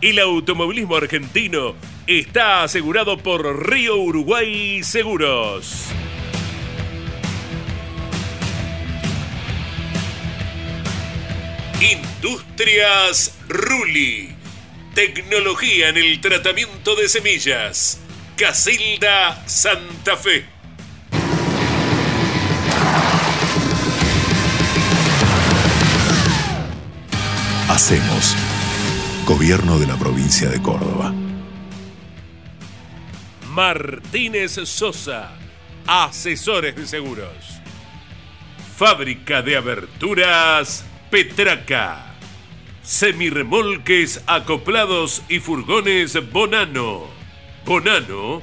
El automovilismo argentino está asegurado por Río Uruguay Seguros. Industrias Ruli. Tecnología en el tratamiento de semillas. Casilda Santa Fe. Hacemos. Gobierno de la provincia de Córdoba. Martínez Sosa. Asesores de seguros. Fábrica de aberturas Petraca. Semirremolques acoplados y furgones Bonano. Bonano.com.ar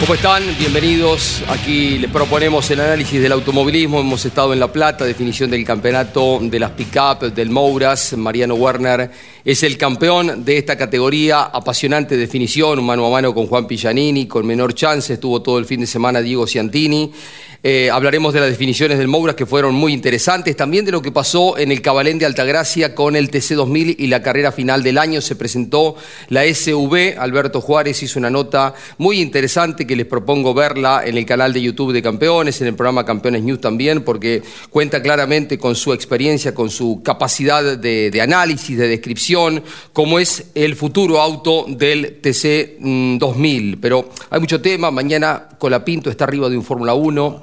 ¿Cómo están? Bienvenidos. Aquí les proponemos el análisis del automovilismo. Hemos estado en La Plata, definición del campeonato de las pick-up, del Mouras. Mariano Werner es el campeón de esta categoría. Apasionante definición, mano a mano con Juan Pillanini, con menor chance. Estuvo todo el fin de semana Diego Ciantini. Eh, hablaremos de las definiciones del Mouras que fueron muy interesantes, también de lo que pasó en el Cabalén de Altagracia con el TC2000 y la carrera final del año. Se presentó la SV, Alberto Juárez hizo una nota muy interesante que les propongo verla en el canal de YouTube de Campeones, en el programa Campeones News también, porque cuenta claramente con su experiencia, con su capacidad de análisis, de descripción, cómo es el futuro auto del TC2000. Pero hay mucho tema, mañana Colapinto está arriba de un Fórmula 1.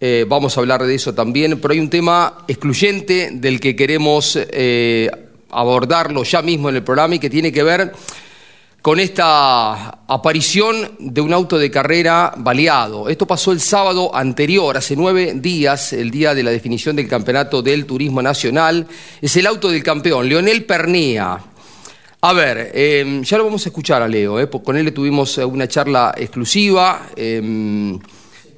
Eh, vamos a hablar de eso también, pero hay un tema excluyente del que queremos eh, abordarlo ya mismo en el programa y que tiene que ver con esta aparición de un auto de carrera baleado. Esto pasó el sábado anterior, hace nueve días, el día de la definición del campeonato del turismo nacional. Es el auto del campeón, Leonel Pernía. A ver, eh, ya lo vamos a escuchar a Leo, eh, con él tuvimos una charla exclusiva. Eh,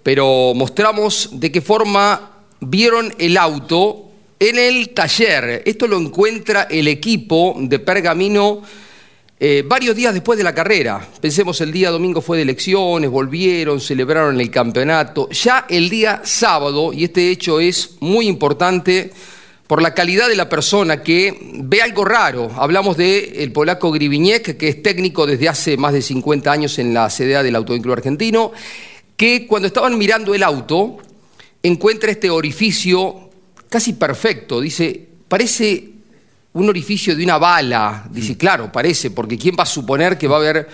pero mostramos de qué forma vieron el auto en el taller. Esto lo encuentra el equipo de Pergamino eh, varios días después de la carrera. Pensemos, el día domingo fue de elecciones, volvieron, celebraron el campeonato. Ya el día sábado, y este hecho es muy importante por la calidad de la persona que ve algo raro. Hablamos del el polaco Griviñek, que es técnico desde hace más de 50 años en la CDA del Autovínculo Argentino que cuando estaban mirando el auto, encuentra este orificio casi perfecto. Dice, parece un orificio de una bala. Dice, Mm. claro, parece, porque ¿quién va a suponer que va a haber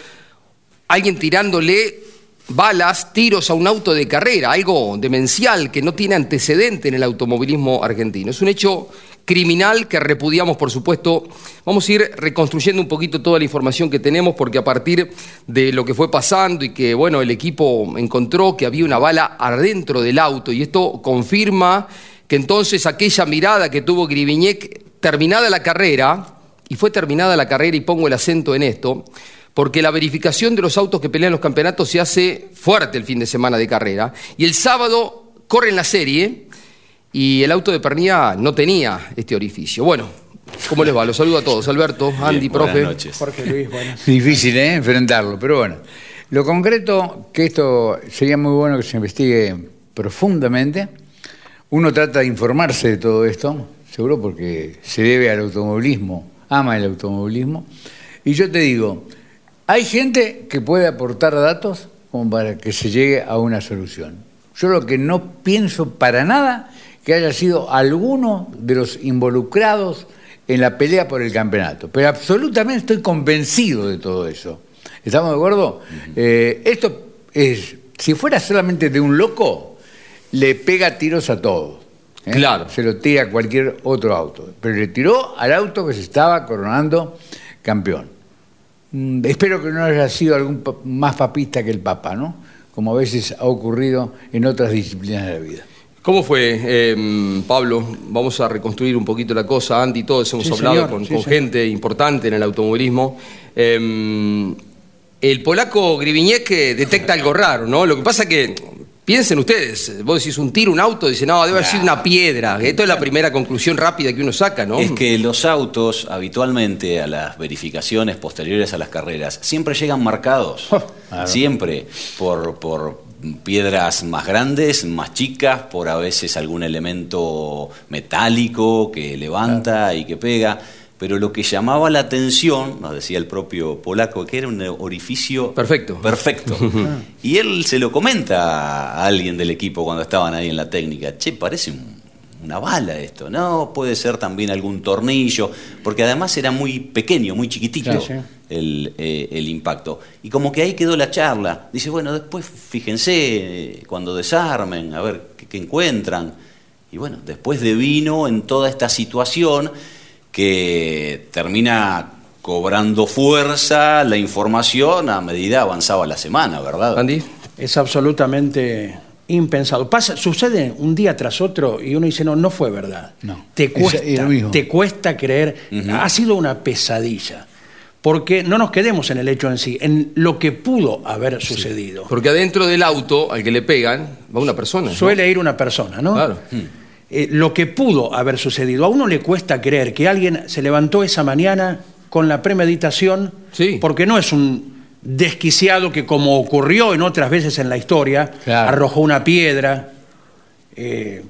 alguien tirándole balas, tiros a un auto de carrera? Algo demencial que no tiene antecedente en el automovilismo argentino. Es un hecho criminal que repudiamos, por supuesto. Vamos a ir reconstruyendo un poquito toda la información que tenemos, porque a partir de lo que fue pasando y que, bueno, el equipo encontró que había una bala adentro del auto, y esto confirma que entonces aquella mirada que tuvo Griviñek, terminada la carrera, y fue terminada la carrera, y pongo el acento en esto, porque la verificación de los autos que pelean los campeonatos se hace fuerte el fin de semana de carrera, y el sábado corren la serie, y el auto de Pernía no tenía este orificio. Bueno, ¿cómo les va? Los saludo a todos. Alberto, Andy, profe. Jorge Luis, buenas. Difícil, ¿eh? Enfrentarlo, pero bueno. Lo concreto, que esto sería muy bueno que se investigue profundamente. Uno trata de informarse de todo esto, seguro porque se debe al automovilismo, ama el automovilismo. Y yo te digo, hay gente que puede aportar datos como para que se llegue a una solución. Yo lo que no pienso para nada que haya sido alguno de los involucrados en la pelea por el campeonato, pero absolutamente estoy convencido de todo eso. ¿Estamos de acuerdo? Eh, esto es, si fuera solamente de un loco, le pega tiros a todos. ¿Eh? Claro. Se lo tira a cualquier otro auto. Pero le tiró al auto que se estaba coronando campeón. Mm, espero que no haya sido algún pa- más papista que el Papa, ¿no? Como a veces ha ocurrido en otras disciplinas de la vida. ¿Cómo fue, eh, Pablo? Vamos a reconstruir un poquito la cosa. Andy, todos hemos Sí, hablado señor, con, sí, con señor. gente importante en el automovilismo. Eh, el polaco Griviñeque detecta algo raro, ¿no? Lo que pasa que, piensen ustedes, vos decís un tiro, un auto, dice, no, debe haber sido una piedra. Esto es la primera conclusión rápida que uno saca, ¿no? Es que los autos, habitualmente a las verificaciones posteriores a las carreras, siempre llegan marcados. Siempre. Por, por piedras más grandes, más chicas, por a veces algún elemento metálico que levanta y que pega. Pero lo que llamaba la atención, nos decía el propio polaco, que era un orificio Perfecto. Perfecto. y él se lo comenta a alguien del equipo cuando estaban ahí en la técnica. Che, parece un- una bala esto. No, puede ser también algún tornillo, porque además era muy pequeño, muy chiquitito Sí, sí. El, eh, el impacto. Y como que ahí quedó la charla. Dice, bueno, después fíjense eh, cuando desarmen, a ver qué, qué encuentran. Y bueno, después de vino en toda esta situación que termina cobrando fuerza la información a medida avanzaba la semana, ¿verdad? Andy. Es absolutamente impensado. Pasa, sucede un día tras otro y uno dice, no, no fue verdad. No. Te Es- cuesta, te creer. Ha sido una pesadilla. Porque no nos quedemos en el hecho en sí, en lo que pudo haber sucedido. Porque adentro del auto al que le pegan va una persona. ¿no? Suele ir una persona, ¿no? Claro. Eh, lo que pudo haber sucedido. A uno le cuesta creer que alguien se levantó esa mañana con la premeditación, Sí. porque no es un desquiciado que como ocurrió en otras veces en la historia, Claro. arrojó una piedra, eh,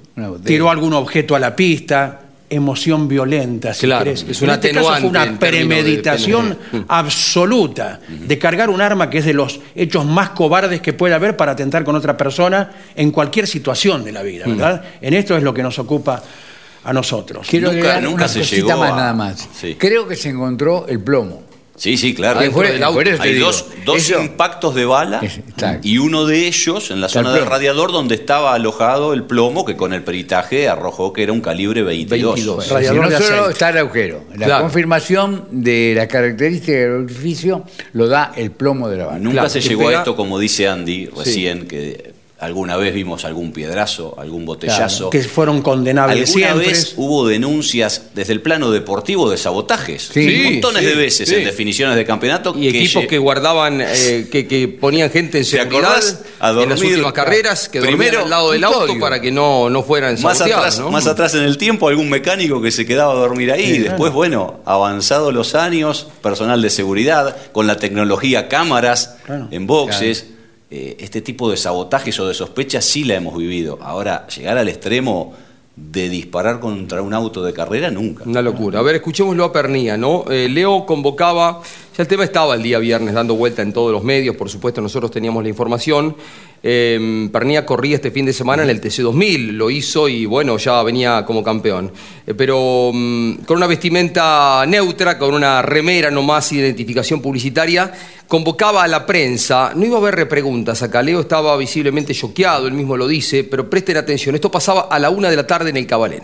tiró algún objeto a la pista, emoción violenta, si Claro, querés. es un en este caso fue una de premeditación absoluta de cargar un arma que es de los hechos más cobardes que puede haber para atentar con otra persona en cualquier situación de la vida, ¿verdad? En esto es lo que nos ocupa a nosotros. Quiero Nunca- una se cosita llegó más a- nada más. Sí. Creo que se encontró el plomo. Sí, sí, claro. Del auto. Hay dos, dos eso- impactos de bala exacto. y uno de ellos en la Está zona del radiador donde estaba alojado el plomo que con el peritaje arrojó que era un calibre 22. 22. Si Radiador no de solo está el agujero. La Claro. confirmación de la característica del orificio lo da el plomo de la bala. Nunca Claro, se llegó pega- a esto, como dice Andy recién, que alguna vez vimos algún piedrazo, algún botellazo. que fueron condenables ¿Alguna siempre. vez hubo denuncias desde el plano deportivo de sabotajes? Sí. Montones Sí, de veces sí. en definiciones de campeonato. Y equipos que guardaban, eh, que, que ponían gente en ¿Te seguridad acordás? A en las últimas carreras, que dormían Primero, al lado del auto para que no, no fueran Más atrás, ¿no? más atrás en el tiempo, algún mecánico que se quedaba a dormir ahí. Después, bueno, avanzados los años, personal de seguridad, con la tecnología cámaras Claro. en boxes. Eh, este tipo de sabotajes o de sospechas sí la hemos vivido. Ahora, llegar al extremo de disparar contra un auto de carrera, nunca. Una locura. A ver, escuchémoslo a Pernía, ¿no? Eh, Leo convocaba, ya el tema estaba el día viernes dando vuelta en todos los medios, por supuesto nosotros teníamos la información. Eh, Pernía corría este fin de semana en el TC2000, lo hizo y bueno, ya venía como campeón. Eh, pero mm, con una vestimenta neutra, con una remera nomás, identificación publicitaria, convocaba a la prensa. No iba a haber repreguntas acá, Leo estaba visiblemente choqueado, él mismo lo dice, pero presten atención, esto pasaba a la una de la tarde en el Cabalén.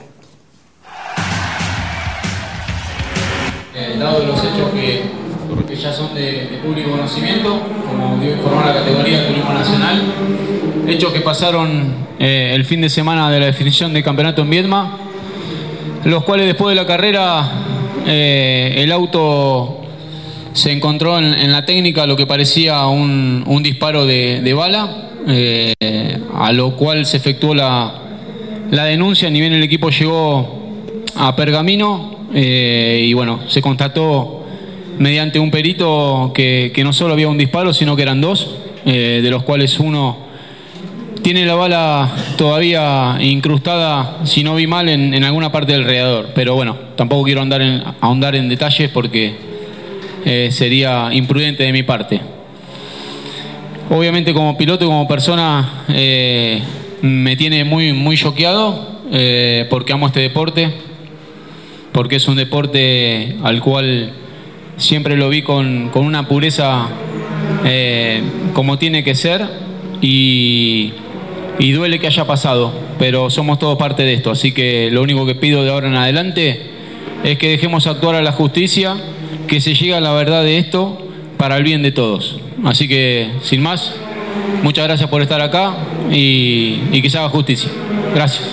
Eh, los hechos ya son de, público conocimiento, como dio informar la categoría de Turismo Nacional, hechos que pasaron eh, el fin de semana de la definición del campeonato en Viedma, los cuales después de la carrera eh, el auto se encontró en, la técnica lo que parecía un, un disparo de, bala, eh, a lo cual se efectuó la, la denuncia, ni bien el equipo llegó a Pergamino y bueno, se constató mediante un perito que, que no solo había un disparo, sino que eran dos, eh, de los cuales uno tiene la bala todavía incrustada, si no vi mal, en, en alguna parte del radiador. Pero bueno, tampoco quiero andar en- ahondar en detalles porque eh, sería imprudente de mi parte. obviamente como piloto y como persona eh, me tiene muy, muy choqueado porque amo este deporte, porque es un deporte al cual siempre lo vi con, con una pureza eh, como tiene que ser y, y duele que haya pasado, pero somos todos parte de esto, así que lo único que pido de ahora en adelante es que dejemos actuar a la justicia, que se llegue a la verdad de esto para el bien de todos. Así que, sin más, muchas gracias por estar acá y, que se haga justicia. Gracias.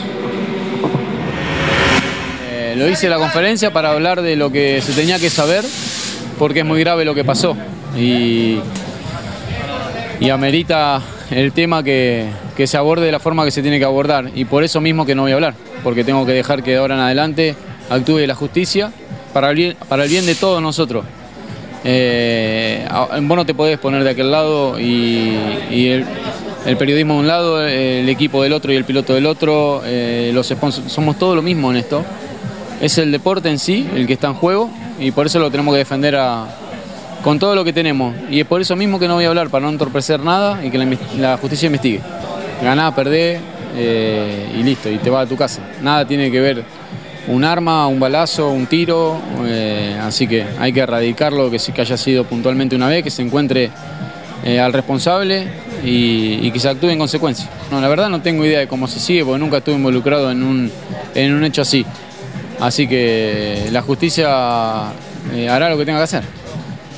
Eh, lo hice la conferencia para hablar de lo que se tenía que saber, porque es muy grave lo que pasó. Y, amerita el tema que, se aborde de la forma que se tiene que abordar. Y por eso mismo que no voy a hablar, porque tengo que dejar que de ahora en adelante actúe la justicia para el bien, para el bien de todos nosotros. Eh, vos no te podés poner de aquel lado y, el periodismo de un lado, el equipo del otro y el piloto del otro, eh, los sponsors, somos todo lo mismo en esto. Es el deporte en sí el que está en juego y por eso lo tenemos que defender a- con todo lo que tenemos. Y es por eso mismo que no voy a hablar, para no entorpecer nada y que la, justicia investigue. Ganá, perdés eh, y listo, y te vas a tu casa. Nada tiene que ver un arma, un balazo, un tiro, eh, así que hay que erradicarlo, que que haya sido puntualmente una vez, que se encuentre eh, al responsable y, y que se actúe en consecuencia. No, la verdad no tengo idea de cómo se sigue, porque nunca estuve involucrado en un, en un hecho así. Así que la justicia eh, hará lo que tenga que hacer.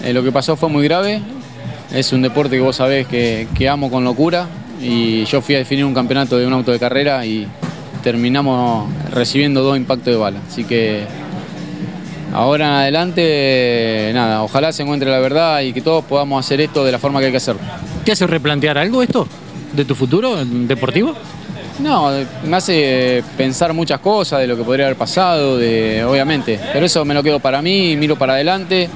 Eh, lo que pasó fue muy grave, es un deporte que vos sabés que, amo con locura y yo fui a definir un campeonato de un auto de carrera y terminamos recibiendo dos impactos de bala. Así que ahora en adelante, nada, ojalá se encuentre la verdad y que todos podamos hacer esto de la forma que hay que hacerlo. ¿Te hace replantear algo esto de tu futuro deportivo? No, me hace pensar muchas cosas de lo que podría haber pasado, obviamente. Pero eso me lo quedo para mí, miro para adelante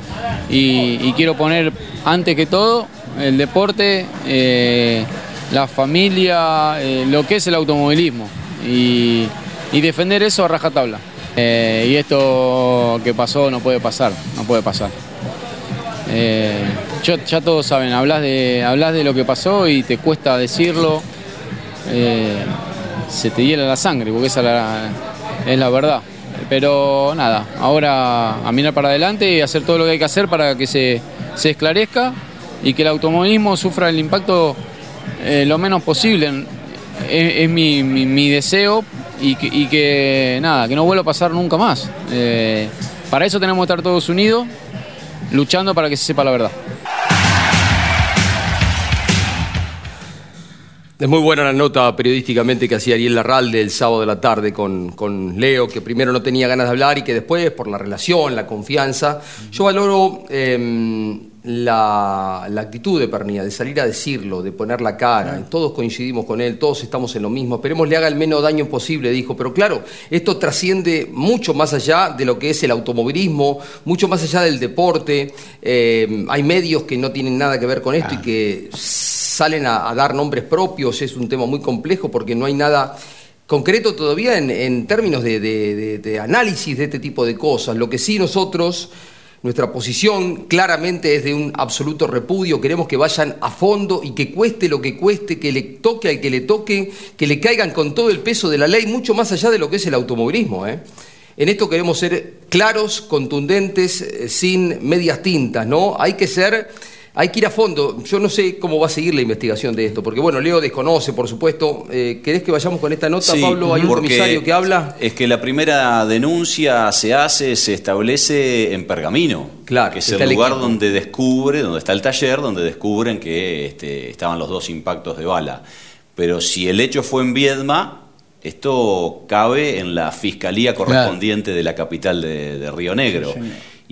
y, quiero poner antes que todo el deporte, eh, la familia, eh, lo que es el automovilismo y, defender eso a rajatabla. Eh, y esto que pasó no puede pasar, no puede pasar. Ya todos saben, hablas de, hablas de lo que pasó y te cuesta decirlo. Se te hiela la sangre, porque esa es la, verdad. Pero nada, ahora a mirar para adelante y hacer todo lo que hay que hacer para que se, se esclarezca y que el automovilismo sufra el impacto eh, lo menos posible. Es, mi, mi- deseo y que, y que, nada, que no vuelva a pasar nunca más. Eh, para eso tenemos que estar todos unidos, luchando para que se sepa la verdad. Es muy buena la nota periodísticamente que hacía Ariel Larralde el sábado de la tarde con, con Leo, que primero no tenía ganas de hablar y que después, por la relación, la confianza, yo valoro em, la, la actitud de Pernilla, de salir a decirlo, de poner la cara. Todos coincidimos con él, todos estamos en lo mismo. Esperemos le haga el menos daño posible, dijo. Pero claro, esto trasciende mucho más allá de lo que es el automovilismo, mucho más allá del deporte. Em, hay medios que no tienen nada que ver con esto y que salen a, a dar nombres propios. Es un tema muy complejo porque no hay nada concreto todavía en, en términos de, de- de- de análisis de este tipo de cosas. Lo que sí nosotros, nuestra posición claramente es de un absoluto repudio. Queremos que vayan a fondo y que cueste lo que cueste, que le toque al que le toque, que le caigan con todo el peso de la ley, mucho más allá de lo que es el automovilismo. ¿eh? En esto queremos ser claros, contundentes, eh, sin medias tintas, ¿no? Hay que ser hay que ir a fondo. Yo no sé cómo va a seguir la investigación de esto, porque bueno, Leo desconoce, por supuesto. Eh, ¿Querés que vayamos con esta nota, Sí, Pablo? Hay un comisario que habla. Es que la primera denuncia se hace, se establece en Pergamino. Claro, que es el lugar donde descubre, donde está el taller, donde descubren que este, estaban los dos impactos de bala. Pero si el hecho fue en Viedma, esto cabe en la fiscalía correspondiente de la capital de, de Río Negro.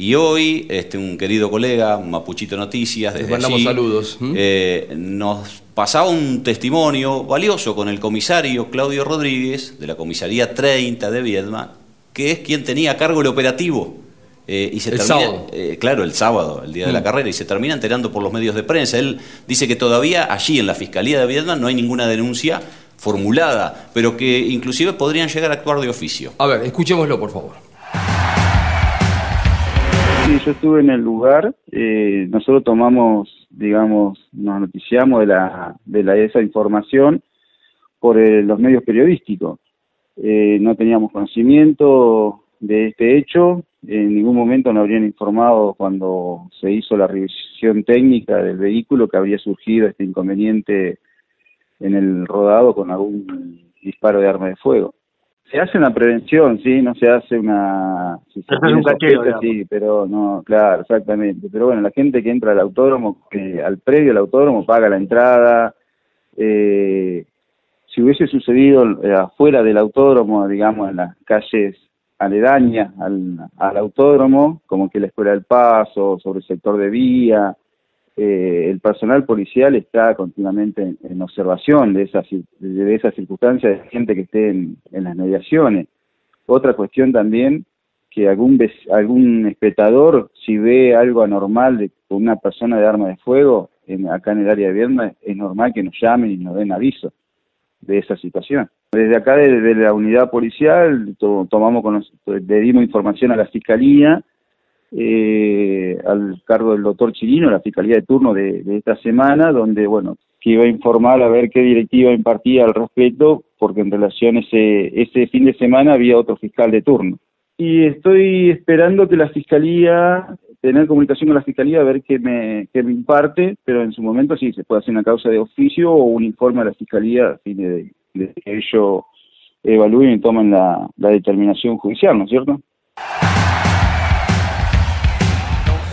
Y hoy, este, un querido colega, Mapuchito Noticias, desde mandamos allí, saludos. ¿Mm? eh, nos pasaba un testimonio valioso con el comisario Claudio Rodríguez, de la comisaría 30 de Viedma, que es quien tenía a cargo el operativo. Eh, y se El termina- sábado. eh, claro, el sábado, el día de la Mm. carrera, y se termina enterando por los medios de prensa. Él dice que todavía allí en la Fiscalía de Viedma no hay ninguna denuncia formulada, pero que inclusive podrían llegar a actuar de oficio. A ver, escuchémoslo, por favor. Sí, yo estuve en el lugar. eh, nosotros tomamos, digamos, nos noticiamos de la de la, esa información por eh, los medios periodísticos. Eh, no teníamos conocimiento de este hecho. En ningún momento nos habrían informado cuando se hizo la revisión técnica del vehículo que habría surgido este inconveniente en el rodado con algún disparo de arma de fuego. Se hace una prevención, sí, no se hace una... Si se tiene un cacheo, sospecha, sí, pero no, claro, exactamente. Pero bueno, la gente que entra al autódromo, que al predio del autódromo paga la entrada. Eh, si hubiese sucedido eh, afuera del autódromo, digamos, en las calles aledañas al, al autódromo, como que la Escuela del Paso, sobre el sector de vía, eh, el personal policial está continuamente en, observación de esas, de esas circunstancias de gente que esté en, las mediaciones. Otra cuestión también, que algún, algún espectador, si ve algo anormal de, una persona de arma de fuego en, acá en el área de Viernes, es normal que nos llamen y nos den aviso de esa situación. Desde acá, desde la unidad policial, to- tomamos le dimos información a la Fiscalía, eh, al cargo del doctor Chirino, la Fiscalía de turno de, esta semana, donde, bueno, que iba a informar a ver qué directiva impartía al respecto, porque en relación ese, ese fin de semana había otro fiscal de turno. Y estoy esperando que la Fiscalía, tener comunicación con la Fiscalía, a ver qué me, qué me imparte, pero en su momento sí, se puede hacer una causa de oficio o un informe a la Fiscalía a fin de, de que ellos evalúen y tomen la determinación judicial, ¿no es cierto?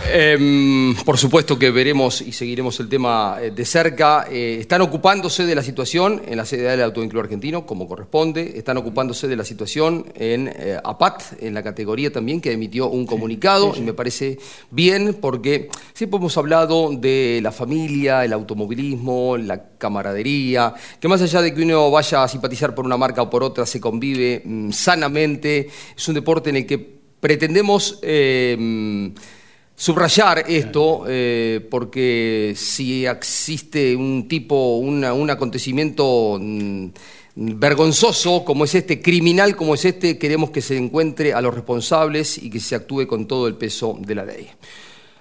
Em, por supuesto que veremos y seguiremos el tema eh, de cerca. Eh, están ocupándose de la situación en la sede del Autoincluo Argentino, como corresponde. Están ocupándose de la situación en eh, APAT, en la categoría también, que emitió un comunicado. Y me parece bien porque siempre hemos hablado de la familia, el automovilismo, la camaradería, que más allá de que uno vaya a simpatizar por una marca o por otra, se convive mm, sanamente. Es un deporte en el que pretendemos... Subrayar esto, eh, porque si existe un tipo, una- un acontecimiento mm, vergonzoso como es este, criminal como es este, queremos que se encuentre a los responsables y que se actúe con todo el peso de la ley.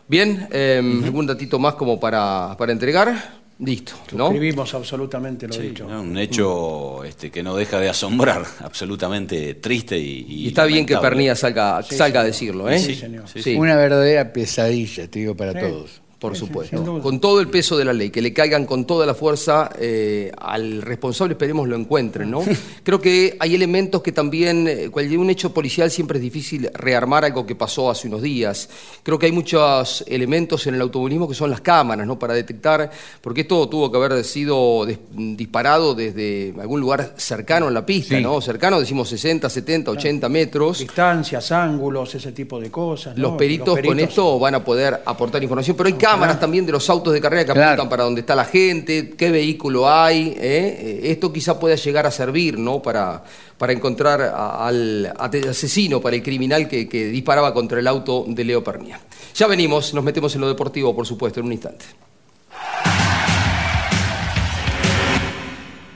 Bien, eh, algún datito más como para, para entregar. Listo, ¿no? Escribimos absolutamente lo Sí, dicho. ¿no? Un hecho este, que no deja de asombrar, absolutamente triste y. Y está bien que. Pernilla salga, salga a decirlo, ¿eh? Sí, señor. Sí. Una verdadera pesadilla, te digo, para Sí. todos. Por Sí, supuesto. con todo el peso de la ley, que le caigan con toda la fuerza eh, al responsable, esperemos lo encuentren, ¿no? Creo que hay elementos que también, eh, cualquier un hecho policial siempre es difícil rearmar algo que pasó hace unos días. Creo que hay muchos elementos en el automovilismo que son las cámaras, ¿no? Para detectar, porque esto tuvo que haber sido des- disparado desde algún lugar cercano a la pista, Sí. ¿no? Cercano, decimos 60, 70, 80 metros. Distancias, ángulos, ese tipo de cosas. ¿no? Los peritos, con esto van a poder aportar información, pero hay cámaras también de los autos de carrera que Claro. apuntan para dónde está la gente, qué vehículo hay. ¿eh? Eh, Esto quizá pueda llegar a servir ¿no? para, para encontrar a- al asesino, para el criminal que, que disparaba contra el auto de Leo Pernia. Ya venimos, nos metemos en lo deportivo, por supuesto, en un instante.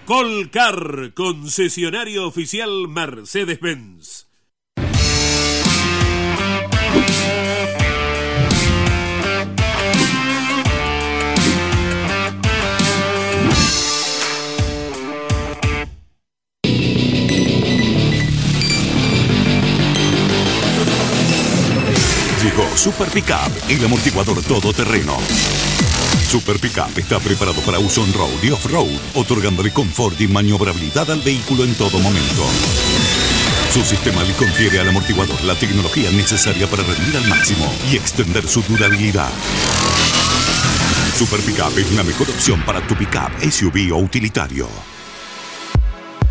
Colcar, concesionario oficial Mercedes-Benz. Super Pickup, el amortiguador todoterreno. Super Pickup está preparado para uso on-road y off-road, otorgándole confort y maniobrabilidad al vehículo en todo momento. Su sistema le confiere al amortiguador la tecnología necesaria para rendir al máximo y extender su durabilidad. Super Pickup es la mejor opción para tu pickup, SUV o utilitario.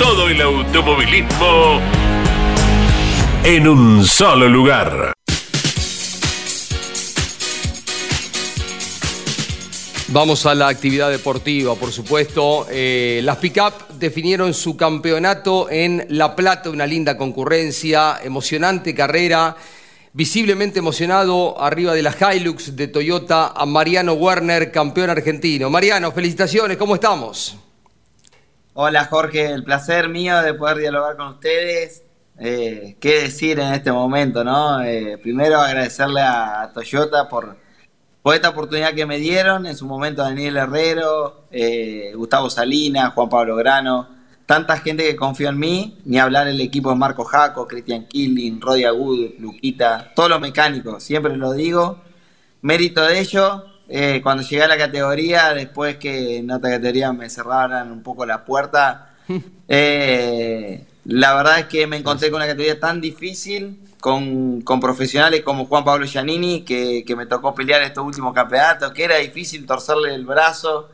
todo el automovilismo en un solo lugar. Vamos a la actividad deportiva, por supuesto. Eh, las pick-up definieron su campeonato en La Plata, una linda concurrencia, emocionante carrera. Visiblemente emocionado arriba de la Hilux de Toyota a Mariano Werner, campeón argentino. Mariano, felicitaciones, ¿cómo estamos? Hola Jorge, el placer mío de poder dialogar con ustedes. Eh, ¿Qué decir en este momento, no? Eh, primero agradecerle a, Toyota por, esta oportunidad que me dieron. En su momento Daniel Herrero, eh, Gustavo Salinas, Juan Pablo Grano, tanta gente que confió en mí. Ni hablar el equipo de Marco Jaco, Cristian Killing, Rodi Agud, Luquita, todos los mecánicos, siempre lo digo. Mérito de ello, eh, cuando llegué a la categoría, después que en otra categoría me cerraran un poco la puerta, eh, la verdad es que me encontré con una categoría tan difícil, con, profesionales como Juan Pablo Giannini, que, que, me tocó pelear estos últimos campeonatos, que era difícil torcerle el brazo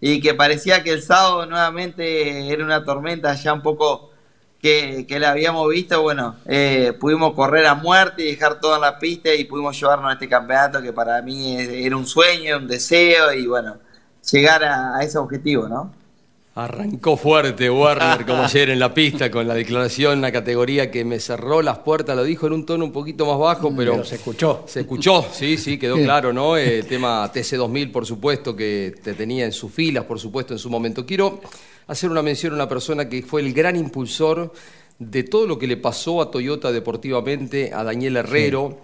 y que parecía que el sábado nuevamente era una tormenta ya un poco que, que la habíamos visto, bueno, eh, pudimos correr a muerte y dejar todo en la pista y pudimos llevarnos a este campeonato que para mí era un sueño, un deseo y bueno, llegar a, ese objetivo, ¿no? Arrancó fuerte Warner, como ayer en la pista, con la declaración, una categoría que me cerró las puertas, lo dijo en un tono un poquito más bajo, pero... se escuchó. Se escuchó, sí, sí, quedó claro, ¿no? El tema TC2000, por supuesto, que te tenía en sus filas, por supuesto, en su momento. Quiero hacer una mención a una persona que fue el gran impulsor de todo lo que le pasó a Toyota deportivamente, a Daniel Herrero.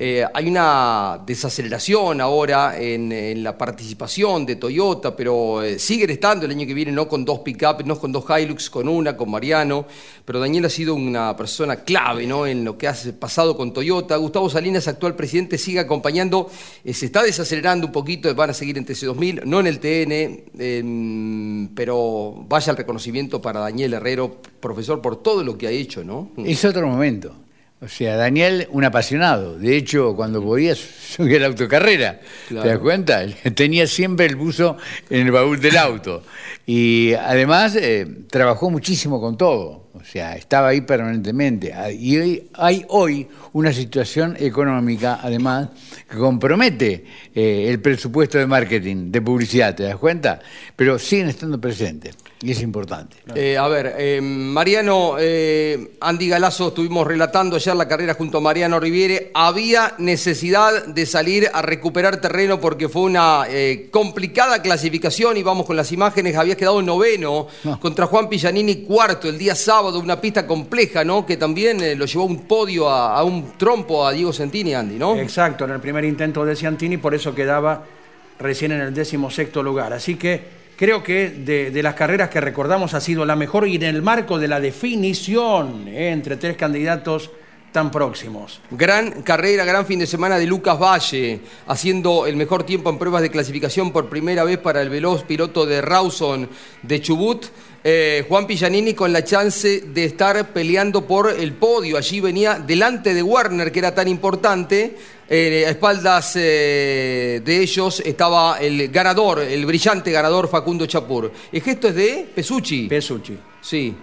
Eh, hay una desaceleración ahora en, la participación de Toyota, pero eh, siguen estando el año que viene no con dos pick-up, no con dos Hilux, con una, con Mariano. Pero Daniel ha sido una persona clave ¿no? en lo que ha pasado con Toyota. Gustavo Salinas, actual presidente, sigue acompañando. Eh, se está desacelerando un poquito, van a seguir en TC2000, no en el TN, em, pero vaya el reconocimiento para Daniel Herrero, profesor, por todo lo que ha hecho. ¿no? Es otro momento. O sea, Daniel, un apasionado. De hecho, cuando podía subir a la autocarrera, ¿te das cuenta? Tenía siempre el buzo en el baúl del auto. Y además eh, trabajó muchísimo con todo. O sea, estaba ahí permanentemente. Ah, y hoy, hay hoy una situación económica, además, que compromete eh, el presupuesto de marketing, de publicidad, ¿te das cuenta? Pero siguen estando presentes. Y es importante. Eh, a ver, eh, Mariano, eh, Andy Galazo, estuvimos relatando ayer la carrera junto a Mariano Riviere. Había necesidad de salir a recuperar terreno porque fue una complicada clasificación y vamos con las imágenes. Había quedado noveno contra Juan Pillanini, cuarto el día sábado, una pista compleja, ¿no? Que también lo llevó a un podio, a, un trompo a Diego Santini, Andy, ¿no? Exacto, en el primer intento de Santini, por eso quedaba recién en el décimo sexto lugar. Así que creo que de, las carreras que recordamos ha sido la mejor y en el marco de la definición eh, entre tres candidatos tan próximos. Gran carrera, gran fin de semana de Lucas Valle, haciendo el mejor tiempo en pruebas de clasificación por primera vez para el veloz piloto de Rawson de Chubut. Eh, Juan Pillanini con la chance de estar peleando por el podio. Allí venía delante de Werner, que era tan importante. Eh, a espaldas eh, de ellos estaba el ganador, el brillante ganador Facundo Chapur. El gesto es de Pesucci. Pesucci. Sí.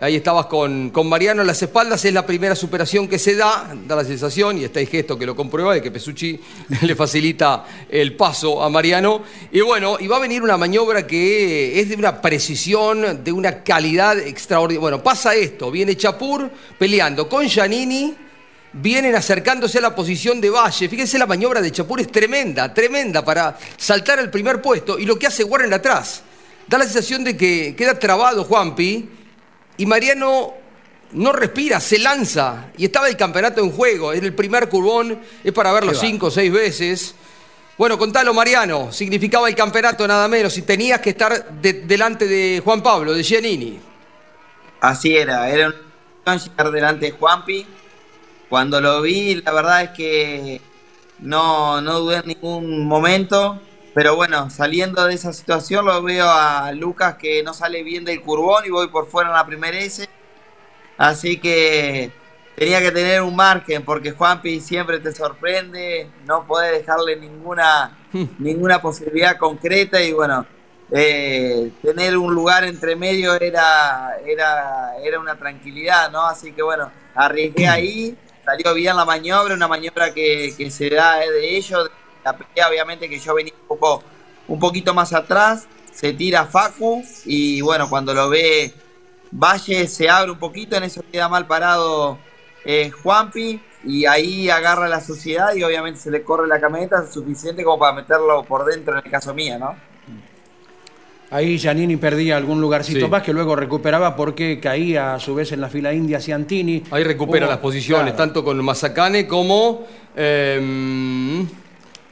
Ahí estabas con, con Mariano en las espaldas, es la primera superación que se da, da la sensación, y está el gesto que lo comprueba, de que Pesucci le facilita el paso a Mariano. Y bueno, y va a venir una maniobra que es de una precisión, de una calidad extraordinaria. Bueno, pasa esto, viene Chapur peleando con Giannini, vienen acercándose a la posición de Valle. Fíjense, la maniobra de Chapur es tremenda, tremenda para saltar al primer puesto, y lo que hace Warren atrás. Da la sensación de que queda trabado Juanpi y Mariano no respira, se lanza. Y estaba el campeonato en juego. Es el primer curvón, es para verlo cinco o seis veces. Bueno, contalo, Mariano. Significaba el campeonato nada menos. Y tenías que estar delante de Juan Pablo, de Giannini. Así era. Era un llegar delante de Juanpi. Cuando lo vi, la verdad es que no, no dudé en ningún momento. Pero bueno, saliendo de esa situación lo veo a Lucas que no sale bien del curbón y voy por fuera en la primera S. Así que tenía que tener un margen porque Juanpi siempre te sorprende, no puede dejarle ninguna, ninguna posibilidad concreta y bueno, eh, tener un lugar entre medio era, era, era una tranquilidad, ¿no? Así que bueno, arriesgué ahí, salió bien la maniobra, una maniobra que, que se da de ellos la pelea obviamente que yo venía un poco un poquito más atrás, se tira Facu y bueno, cuando lo ve Valle se abre un poquito, en eso queda mal parado eh, Juanpi y ahí agarra la sociedad y obviamente se le corre la camioneta suficiente como para meterlo por dentro en el caso mío, ¿no? Ahí Giannini perdía algún lugarcito más que luego recuperaba porque caía a su vez en la fila india Ciantini. Ahí recupera las posiciones, tanto con Mazacane como... Em,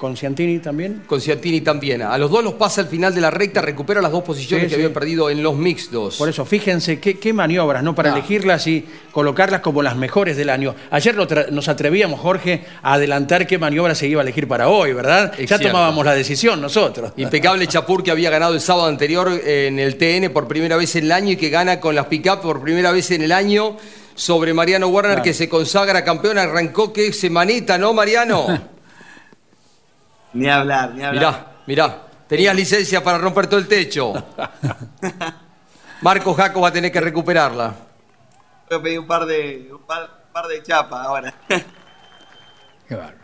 ¿Con Ciantini también? Con Ciantini también. A los dos los pasa al final de la recta, recupera las dos posiciones que habían perdido en los mixtos. Por eso, fíjense qué, maniobras, ¿no? Para elegirlas y colocarlas como las mejores del año. Ayer nos atrevíamos, Jorge, a adelantar qué maniobra se iba a elegir para hoy, ¿verdad? ya tomábamos la decisión nosotros. Impecable Chapur que había ganado el sábado anterior en el TN por primera vez en el año y que gana con las pick-up por primera vez en el año sobre Mariano Werner que se consagra campeón. Arrancó que semanita, ¿no, Mariano? Ni hablar, ni hablar. Mirá, mirá. Tenías licencia para romper todo el techo. Marco Jaco va a tener que recuperarla. Voy a pedir un par de, un par, de chapas ahora. Qué bárbaro.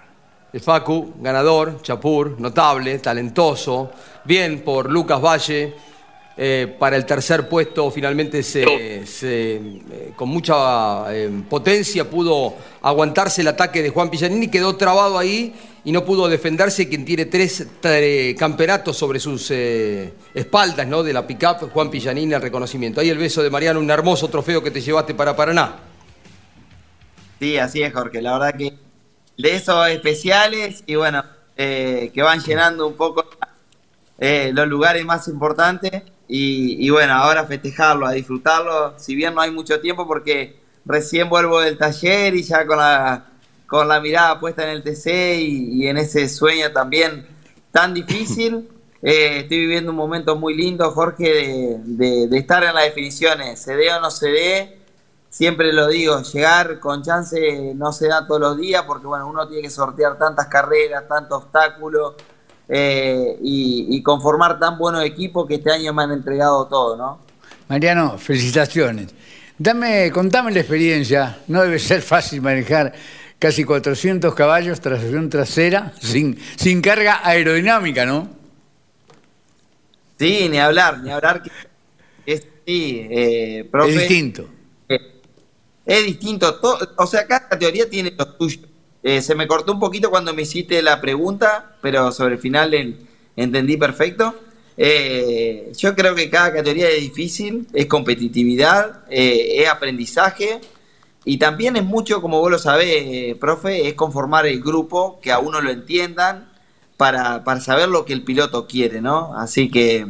El Facu, ganador, Chapur, notable, talentoso. Bien por Lucas Valle. Eh, para el tercer puesto finalmente se, eh, con mucha eh, potencia pudo aguantarse el ataque de Juan Pillanini, quedó trabado ahí y no pudo defenderse quien tiene tres campeonatos sobre sus espaldas ¿no? de la pick-up, Juan Pillanini, el reconocimiento. Ahí el beso de Mariano, un hermoso trofeo que te llevaste para Paraná. Sí, así es, Jorge. La verdad que de esos especiales y bueno, que van llenando un poco los lugares más importantes. Y, bueno, ahora festejarlo, a disfrutarlo, si bien no hay mucho tiempo porque recién vuelvo del taller y ya con la, con la mirada puesta en el TC y, en ese sueño también tan difícil. Eh, estoy viviendo un momento muy lindo, Jorge, de, estar en las definiciones, se dé o no se dé, siempre lo digo, llegar con chance no se da todos los días porque bueno, uno tiene que sortear tantas carreras, tantos obstáculos eh, y, conformar tan buenos equipos que este año me han entregado todo, ¿no? Mariano, felicitaciones. Dame, contame la experiencia. No debe ser fácil manejar casi 400 caballos, tracción trasera, sin, sin carga aerodinámica, ¿no? Sí, ni hablar, ni hablar. Que es, sí, eh, es distinto. Eh, es distinto. o sea, cada teoría tiene lo suyo. Eh, se me cortó un poquito cuando me hiciste la pregunta, pero sobre el final entendí perfecto. Eh, yo creo que cada categoría es difícil, es competitividad, eh, es aprendizaje y también es mucho, como vos lo sabés, profe, es conformar el grupo, que a uno lo entiendan para, saber lo que el piloto quiere, ¿no? Así que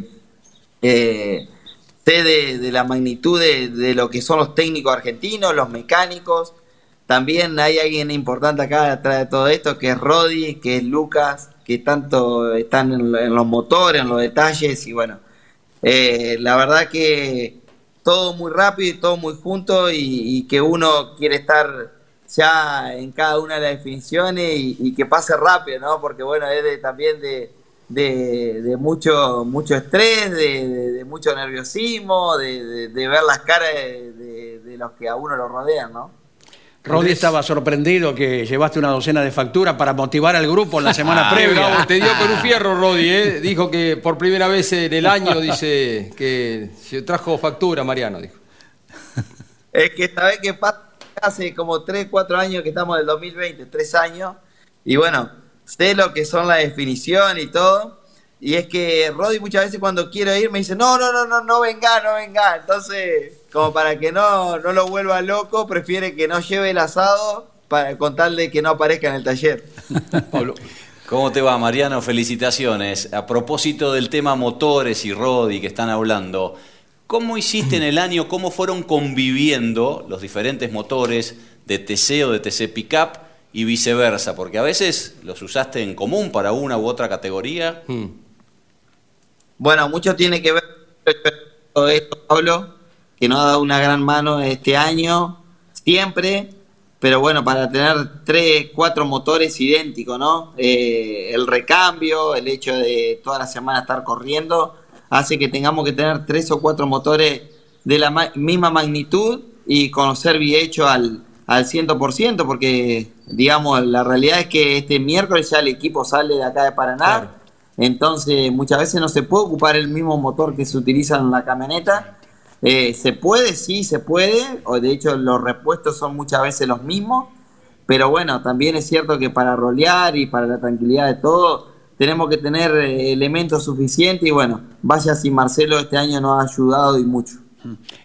sé de, la magnitud de, de, lo que son los técnicos argentinos, los mecánicos, también hay alguien importante acá detrás de todo esto, que es Rodi, que es Lucas, que tanto están en, los motores, en los detalles, y bueno, eh, la verdad que todo muy rápido y todo muy junto, y, que uno quiere estar ya en cada una de las definiciones y, que pase rápido, ¿no? Porque bueno, es también de, de, mucho, mucho estrés, de, mucho nerviosismo, de, ver las caras de, los que a uno lo rodean, ¿no? Rodi estaba sorprendido que llevaste una docena de facturas para motivar al grupo en la semana previa. te dio con un fierro, Rodi, ¿eh? Dijo que por primera vez en el año, dice que se trajo factura, Mariano, dijo. Es que esta vez que pasa, hace como 3, 4 años que estamos en el 2020, 3 años, y bueno, sé lo que son la definición y todo. Y es que Rodi muchas veces cuando quiero ir me dice, no, no, no, no, no venga, no venga. Entonces, como para que no, no lo vuelva loco, prefiere que no lleve el asado para contarle que no aparezca en el taller. Pablo. ¿Cómo te va, Mariano? Felicitaciones. A propósito del tema motores y Rodi que están hablando, ¿cómo hiciste en el año, cómo fueron conviviendo los diferentes motores de TC o de TC Pickup y viceversa, porque a veces los usaste en común para una u otra categoría. Hmm. Bueno, mucho tiene que ver con esto, Pablo, que nos ha dado una gran mano este año, siempre, pero bueno, para tener tres, cuatro motores idénticos, ¿no? Eh, el recambio, el hecho de toda la semana estar corriendo, hace que tengamos que tener tres o cuatro motores de la misma magnitud y conocer bien hecho al, al 100%, porque, digamos, la realidad es que este miércoles ya el equipo sale de acá de Paraná, entonces muchas veces no se puede ocupar el mismo motor que se utiliza en la camioneta. Eh, se puede, sí, se puede, o de hecho los repuestos son muchas veces los mismos, pero bueno, también es cierto que para rolear y para la tranquilidad de todo, tenemos que tener eh, elementos suficientes y bueno, vaya si Marcelo este año nos ha ayudado y mucho.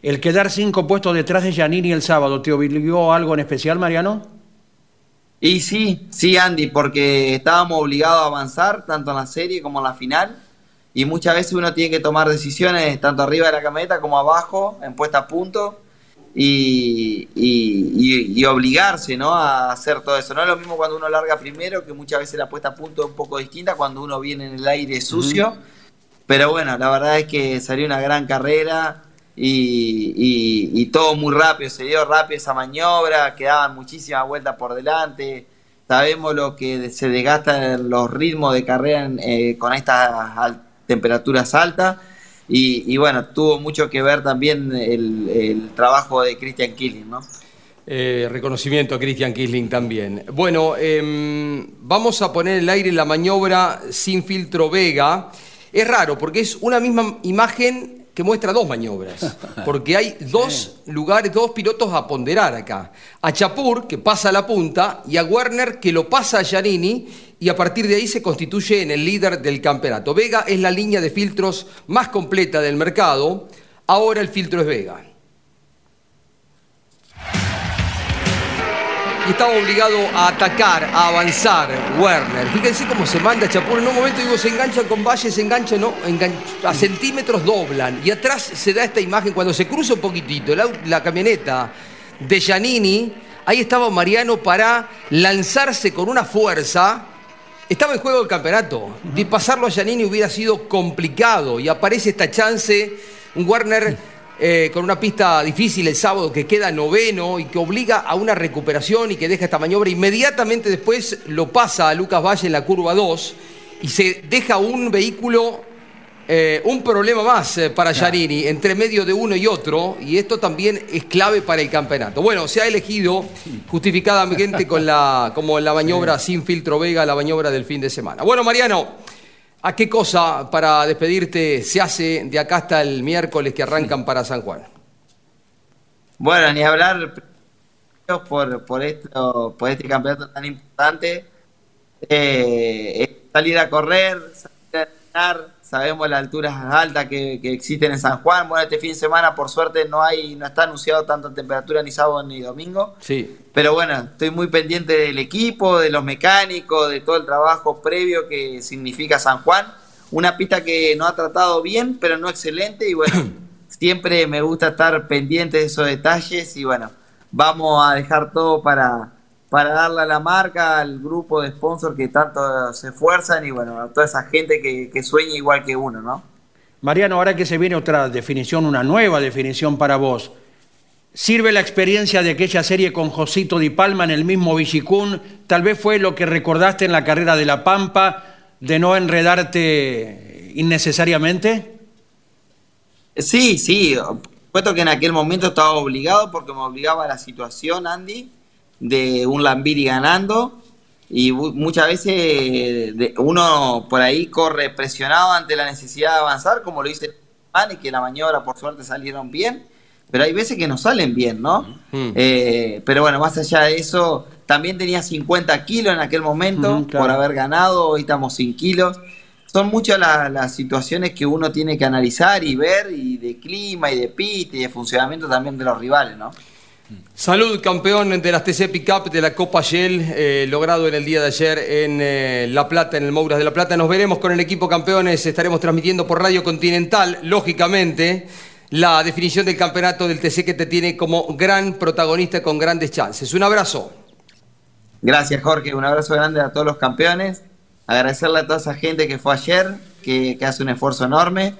El quedar cinco puestos detrás de Giannini el sábado, ¿te obligó algo en especial, Mariano? Y sí, sí, Andy, porque estábamos obligados a avanzar tanto en la serie como en la final. Y muchas veces uno tiene que tomar decisiones tanto arriba de la camioneta como abajo, en puesta a punto, y, y, obligarse ¿no? a hacer todo eso. No es lo mismo cuando uno larga primero, que muchas veces la puesta a punto es un poco distinta cuando uno viene en el aire sucio. Pero bueno, la verdad es que salió una gran carrera y, todo muy rápido, se dio rápido esa maniobra, quedaban muchísimas vueltas por delante, sabemos lo que se desgastan los ritmos de carrera eh, con estas temperaturas altas y, bueno, tuvo mucho que ver también el, trabajo de Christian Killing, ¿no? Eh, reconocimiento a Christian Kisling también. Bueno, em, vamos a poner el aire la maniobra sin filtro Vega. Es raro porque es una misma imagen que muestra dos maniobras, porque hay dos lugares, dos pilotos a ponderar acá. A Chapur, que pasa a la punta, y a Werner, que lo pasa a Giannini, y a partir de ahí se constituye en el líder del campeonato. Vega es la línea de filtros más completa del mercado, ahora el filtro es Vega. Y estaba obligado a atacar, a avanzar Werner. Fíjense cómo se manda Chapur. En un momento digo, se enganchan con Valle, se enganchan, no, a centímetros doblan. Y atrás se da esta imagen cuando se cruza un poquitito la, camioneta de Giannini. Ahí estaba Mariano para lanzarse con una fuerza. Estaba en juego el campeonato. De pasarlo a Giannini hubiera sido complicado. Y aparece esta chance. Un Werner eh, con una pista difícil el sábado que queda noveno y que obliga a una recuperación y que deja esta maniobra. Inmediatamente después lo pasa a Lucas Valle en la curva 2 y se deja un vehículo, eh, un problema más eh, para Giannini entre medio de uno y otro y esto también es clave para el campeonato. Bueno, se ha elegido justificadamente con la, como la maniobra sin filtro Vega, la maniobra del fin de semana. Bueno, Mariano. ¿A qué cosa para despedirte se hace de acá hasta el miércoles que arrancan para San Juan? Bueno, ni hablar por, por, esto, por este campeonato tan importante. Eh, salir a correr, salir a sabemos las alturas altas que, existen en San Juan. Bueno, este fin de semana, por suerte, no hay, no está anunciado tanta temperatura ni sábado ni domingo. Sí. Pero bueno, estoy muy pendiente del equipo, de los mecánicos, de todo el trabajo previo que significa San Juan. Una pista que no ha tratado bien, pero no excelente. Y bueno, siempre me gusta estar pendiente de esos detalles. Y bueno, vamos a dejar todo para, para darle a la marca, al grupo de sponsors que tanto se esfuerzan y bueno, a toda esa gente que, que sueña igual que uno, ¿no? Mariano, ahora que se viene otra definición, una nueva definición para vos, ¿sirve la experiencia de aquella serie con Josito Di Palma en el mismo Villicún? Tal vez fue lo que recordaste en la carrera de La Pampa, de no enredarte innecesariamente. Sí, sí, puesto que en aquel momento estaba obligado porque me obligaba a la situación, Andy, de un Lambiri ganando y muchas veces uno por ahí corre presionado ante la necesidad de avanzar, como lo dice y que la maniobra por suerte salieron bien, pero hay veces que no salen bien, ¿no? Eh, pero bueno, más allá de eso, también tenía 50 kilos en aquel momento por haber ganado, hoy estamos sin kilos. Son muchas las situaciones que uno tiene que analizar y ver, y de clima, y de pit, y de funcionamiento también de los rivales, ¿no? Salud, campeón de las TC Pickup de la Copa Shell, eh, logrado en el día de ayer en eh, La Plata, en el Mouras de La Plata. Nos veremos con el equipo campeones, estaremos transmitiendo por Radio Continental, lógicamente, la definición del campeonato del TC que te tiene como gran protagonista con grandes chances. Un abrazo. Gracias, Jorge. Un abrazo grande a todos los campeones. Agradecerle a toda esa gente que fue ayer, que, hace un esfuerzo enorme,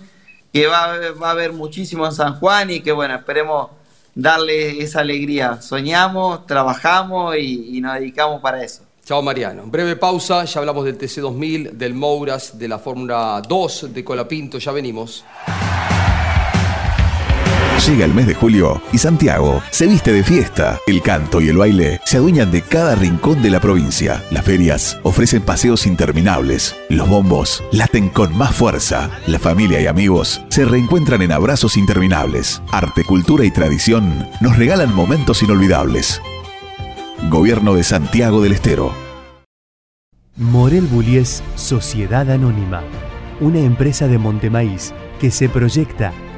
que va, va a haber muchísimo en San Juan y que, bueno, esperemos darle esa alegría. Soñamos, trabajamos y, nos dedicamos para eso. Chao Mariano. Breve pausa, ya hablamos del TC2000, del Mouras, de la Fórmula 2, de Colapinto, ya venimos. Llega el mes de julio y Santiago se viste de fiesta. El canto y el baile se adueñan de cada rincón de la provincia. Las ferias ofrecen paseos interminables. Los bombos laten con más fuerza. La familia y amigos se reencuentran en abrazos interminables. Arte, cultura y tradición nos regalan momentos inolvidables. Gobierno de Santiago del Estero. Morel Bullies Sociedad Anónima, una empresa de Montemaíz que se proyecta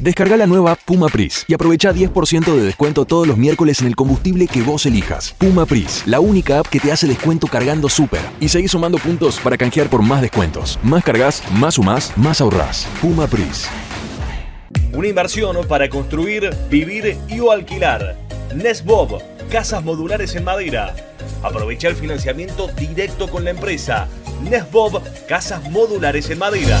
Descarga la nueva Puma Pris y aprovecha 10% de descuento todos los miércoles en el combustible que vos elijas. Puma Pris, la única app que te hace descuento cargando súper. Y seguís sumando puntos para canjear por más descuentos. Más cargas, más sumás, más ahorrás. Puma Pris. Una inversión para construir, vivir y o alquilar. Nesbob, casas modulares en madera. Aprovecha el financiamiento directo con la empresa. Nesbob, casas modulares en madera.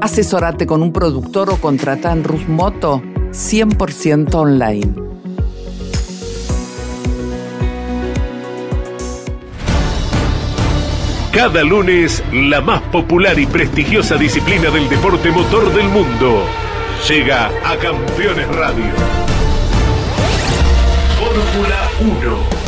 Asesorate con un productor o contrata en Rusmoto 100% online. Cada lunes, la más popular y prestigiosa disciplina del deporte motor del mundo llega a Campeones Radio. Fórmula 1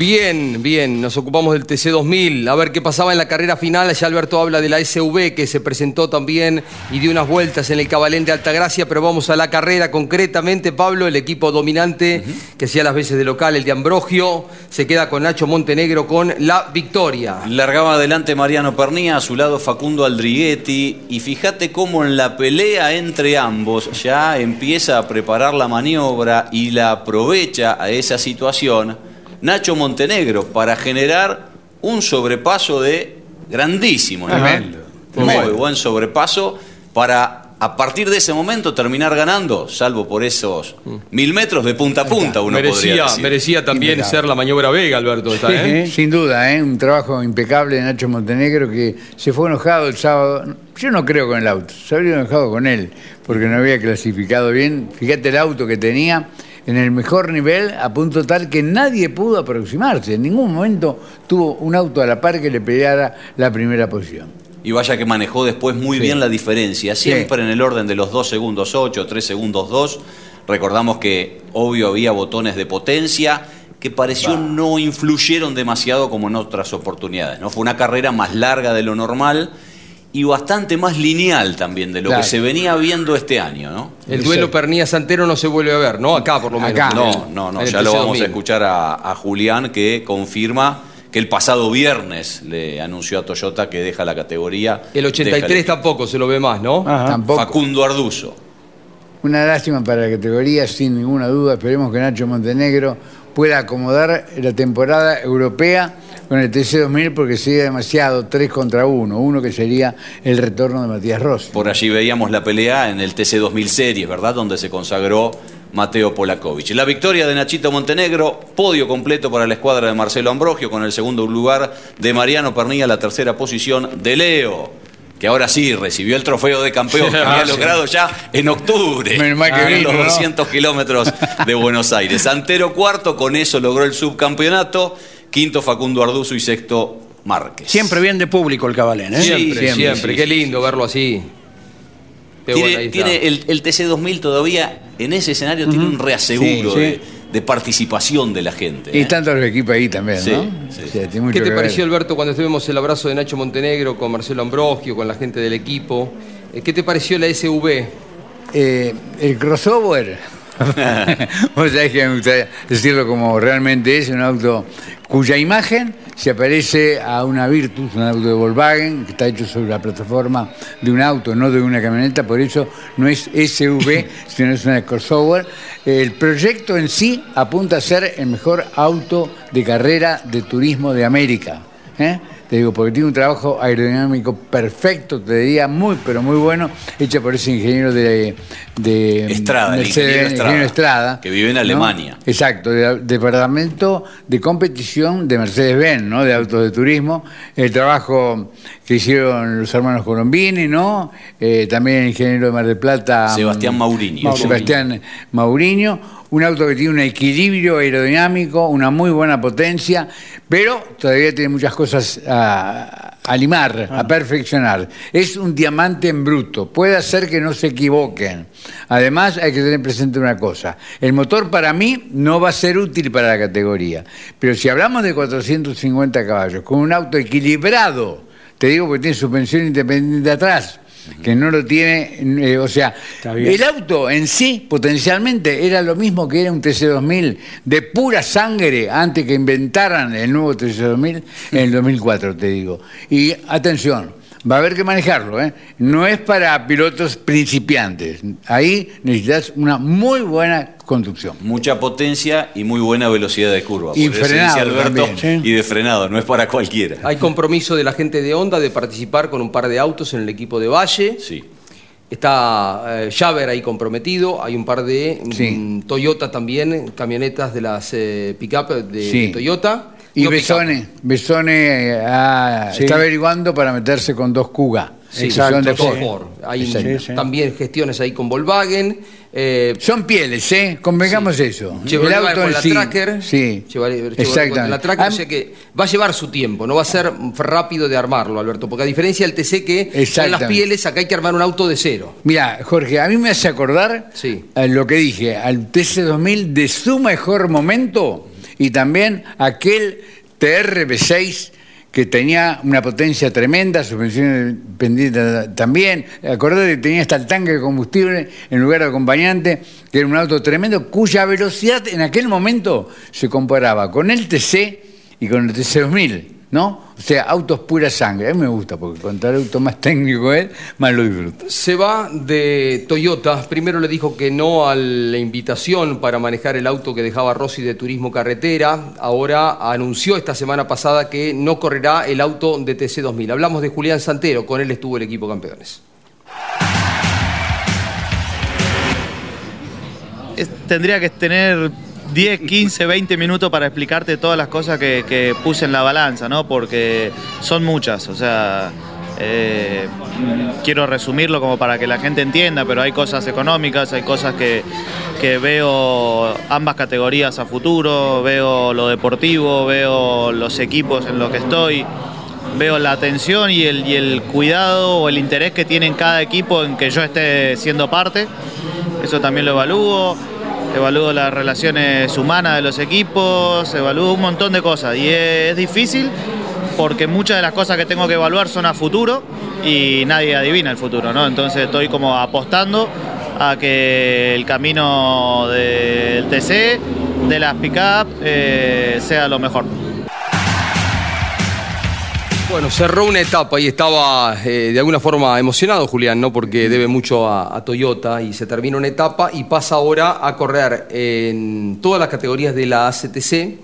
Bien, bien, nos ocupamos del TC2000, a ver qué pasaba en la carrera final. Ya Alberto habla de la SV que se presentó también y dio unas vueltas en el Cabalén de Altagracia, pero vamos a la carrera concretamente. Pablo, el equipo dominante que hacía las veces de local, el de Ambrogio, se queda con Nacho Montenegro con la victoria. Largaba adelante Mariano Pernía, a su lado Facundo Aldriguetti, y fíjate cómo en la pelea entre ambos ya empieza a preparar la maniobra y la aprovecha a esa situación Nacho Montenegro para generar un sobrepaso de grandísimo nivel. Muy buen sobrepaso para a partir de ese momento terminar ganando, salvo por esos mil metros de punta a punta, uno podría Merecía, decir. merecía también Impecable. ser la maniobra Vega, Alberto. ¿eh? Sin duda, ¿eh? un trabajo impecable de Nacho Montenegro que se fue enojado el sábado. Yo no creo con el auto, se habría enojado con él porque no había clasificado bien. Fíjate el auto que tenía en el mejor nivel a punto tal que nadie pudo aproximarse. En ningún momento tuvo un auto a la par que le peleara la primera posición. Y vaya que manejó después muy Sí. bien la diferencia, siempre en el orden de los 2 segundos 8, 3 segundos 2. Recordamos que obvio había botones de potencia que pareció no influyeron demasiado como en otras oportunidades. ¿no? Fue una carrera más larga de lo normal y bastante más lineal también de lo Claro. que se venía viendo este año. ¿no? El duelo Pernilla-Santero no se vuelve a ver, ¿no? Acá por lo menos. No, no, no, el ya lo vamos TC2000. a escuchar a, a Julián que confirma que el pasado viernes le anunció a Toyota que deja la categoría. El 83 deja el- tampoco se lo ve más, ¿no? Tampoco. Facundo Arduzo. Una lástima para la categoría, sin ninguna duda. Esperemos que Nacho Montenegro pueda acomodar la temporada europea con el TC2000 porque sería demasiado 3 contra 1, uno que sería el retorno de Matías Rossi. Por allí veíamos la pelea en el TC 2000 Series, ¿verdad? Donde se consagró Mateo Polakovic. La victoria de Nachito Montenegro, podio completo para la escuadra de Marcelo Ambrogio, con el segundo lugar de Mariano Pernilla, la tercera posición de Leo, que ahora sí recibió el trofeo de campeón que había sí. logrado ya en octubre, en los ¿no? 200 kilómetros de Buenos Aires. Santero cuarto, con eso logró el subcampeonato, quinto Facundo Arduzo y sexto Márquez. Siempre bien de público el Cabalén, ¿eh? Siempre, siempre. Qué lindo verlo así. Qué Tiene, el, el TC2000 todavía en ese escenario tiene un reaseguro Sí, sí. De, de participación de la gente. Y ¿eh? tantos los equipos ahí también, Sí, ¿no? sí. O sea, tiene mucho ¿Qué te ver. pareció, Alberto, cuando estuvimos el abrazo de Nacho Montenegro con Marcelo Ambrogio, con la gente del equipo? Eh, ¿Qué te pareció la SV? Eh, el crossover, vos sabés que me gustaría decirlo como realmente es, un auto cuya imagen se aparece a una Virtus, un auto de Volkswagen, que está hecho sobre la plataforma de un auto, no de una camioneta, por eso no es SUV, sino es una crossover. El proyecto en sí apunta a ser el mejor auto de carrera de turismo de América. ¿eh? Te digo, porque tiene un trabajo aerodinámico perfecto, te diría, muy, pero muy bueno, hecho por ese ingeniero de, de Estrada, el ingeniero Estrada, Estrada, que vive en ¿no? Alemania. Exacto, del departamento de competición de Mercedes-Benz, ¿no? De autos de turismo. El trabajo que hicieron los hermanos Colombini, ¿no? Eh, también el ingeniero de Mar del Plata. Sebastián Mauriño. Sebastián Mauriño. Un auto que tiene un equilibrio aerodinámico, una muy buena potencia, pero todavía tiene muchas cosas a, a limar, a perfeccionar. Es un diamante en bruto. Puede hacer que no se equivoquen. Además, hay que tener presente una cosa. El motor para mí no va a ser útil para la categoría. Pero si hablamos de 450 caballos, con un auto equilibrado, te digo que tiene suspensión independiente atrás, que no lo tiene, eh, o sea, el auto en sí potencialmente era lo mismo que era un TC2000 de pura sangre antes que inventaran el nuevo TC2000 en el 2004, te digo. Y atención, va a haber que manejarlo, ¿eh? No es para pilotos principiantes. Ahí necesitas una muy buena conducción. Mucha potencia y muy buena velocidad de curva. Y Por frenado dice Alberto, también, y de frenado, no es para cualquiera. Hay compromiso de la gente de Honda de participar con un par de autos en el equipo de Valle. Sí. Está eh, Javer ahí comprometido. Hay un par de mm. Toyota también, camionetas de las eh, pick-up de Sí. Toyota. Y Besone, Besone ah, Sí. está averiguando para meterse con dos. Sí, que son de Ford. Ford. Hay Exacto. Sí, sí. también gestiones ahí con Volkswagen. eh, Son pieles, ¿eh? Convengamos eso. Chevrolet El auto con en la sí. Tracker. Sí. Chevrolet- Chevrolet Exactamente. con la Tracker, o sea que va a llevar su tiempo, no va a ser rápido de armarlo, Alberto, porque a diferencia del TC que con las pieles, acá hay que armar un auto de cero. Mira, Jorge, a mí me hace acordar a lo que dije, al TC2000 de su mejor momento y también aquel TRB6 que tenía una potencia tremenda, suspensión pendiente también. Acordate que tenía hasta el tanque de combustible en lugar de acompañante, que era un auto tremendo, cuya velocidad en aquel momento se comparaba con el TC y con el TC2000, ¿no? O sea, autos pura sangre. A mí me gusta porque cuanto el auto más técnico es, más lo disfruto. Se va de Toyota. Primero le dijo que no a la invitación para manejar el auto que dejaba Rossi de Turismo Carretera. Ahora anunció esta semana pasada que no correrá el auto de TC2000. Hablamos de Julián Santero. Con él estuvo el equipo campeones. Tendría que tener 10, 15, 20 minutos para explicarte todas las cosas que, puse en la balanza, ¿no? Porque son muchas, o sea, eh, quiero resumirlo como para que la gente entienda, pero hay cosas económicas, hay cosas que, veo ambas categorías a futuro, veo lo deportivo, veo los equipos en los que estoy, veo la atención y el, y el cuidado o el interés que tiene cada equipo en que yo esté siendo parte. Eso también lo evalúo. Evalúo las relaciones humanas de los equipos, evalúo un montón de cosas. Y es difícil porque muchas de las cosas que tengo que evaluar son a futuro y nadie adivina el futuro, ¿no? Entonces estoy como apostando a que el camino del TC, de las pick-up, eh, sea lo mejor. Bueno, cerró una etapa y estaba eh, de alguna forma emocionado Julián, ¿no? Porque debe mucho a, a Toyota y se termina una etapa y pasa ahora a correr en todas las categorías de la ACTC,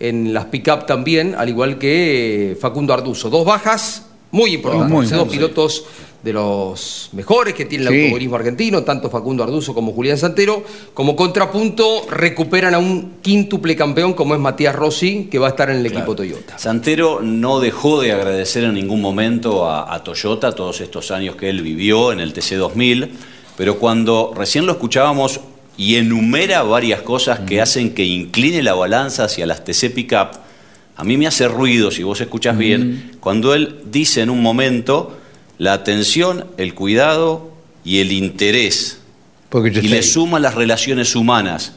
en las pick-up también, al igual que eh, Facundo Arduzo. Dos bajas muy importantes, Muy dos pilotos de los mejores que tiene el Sí. automovilismo argentino, tanto Facundo Arduzo como Julián Santero. Como contrapunto, recuperan a un quíntuple campeón como es Matías Rossi, que va a estar en el equipo Toyota. Santero no dejó de agradecer en ningún momento a, a Toyota todos estos años que él vivió en el TC2000, pero cuando recién lo escuchábamos y enumera varias cosas que hacen que incline la balanza hacia las TC Pickup, a mí me hace ruido, si vos escuchás bien, cuando él dice en un momento la atención, el cuidado y el interés. Porque y le suma las relaciones humanas